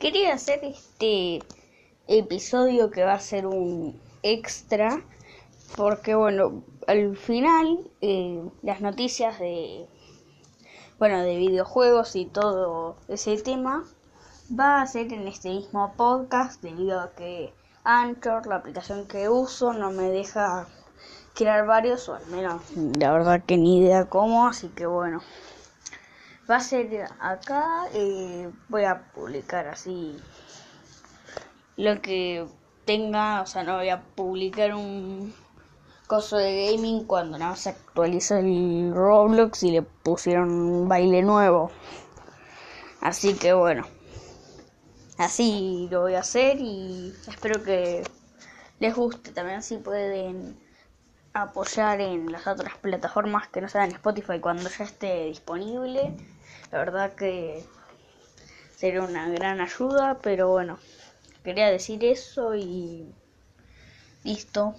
quería hacer este episodio que va a ser un extra porque bueno, al final eh, las noticias de bueno, de videojuegos y todo ese tema va a ser en este mismo podcast debido a que Anchor, la aplicación que uso, no me deja crear varios o al menos la verdad que ni idea cómo, así que bueno. Va a ser acá, eh, voy a publicar así lo que tenga, o sea, no voy a publicar un coso de gaming cuando nada se actualiza el Roblox y le pusieron un baile nuevo. Así que bueno, así lo voy a hacer y espero que les guste. También si pueden apoyar en las otras plataformas que no sean Spotify cuando ya esté disponible. La verdad que sería una gran ayuda, pero bueno, quería decir eso y listo.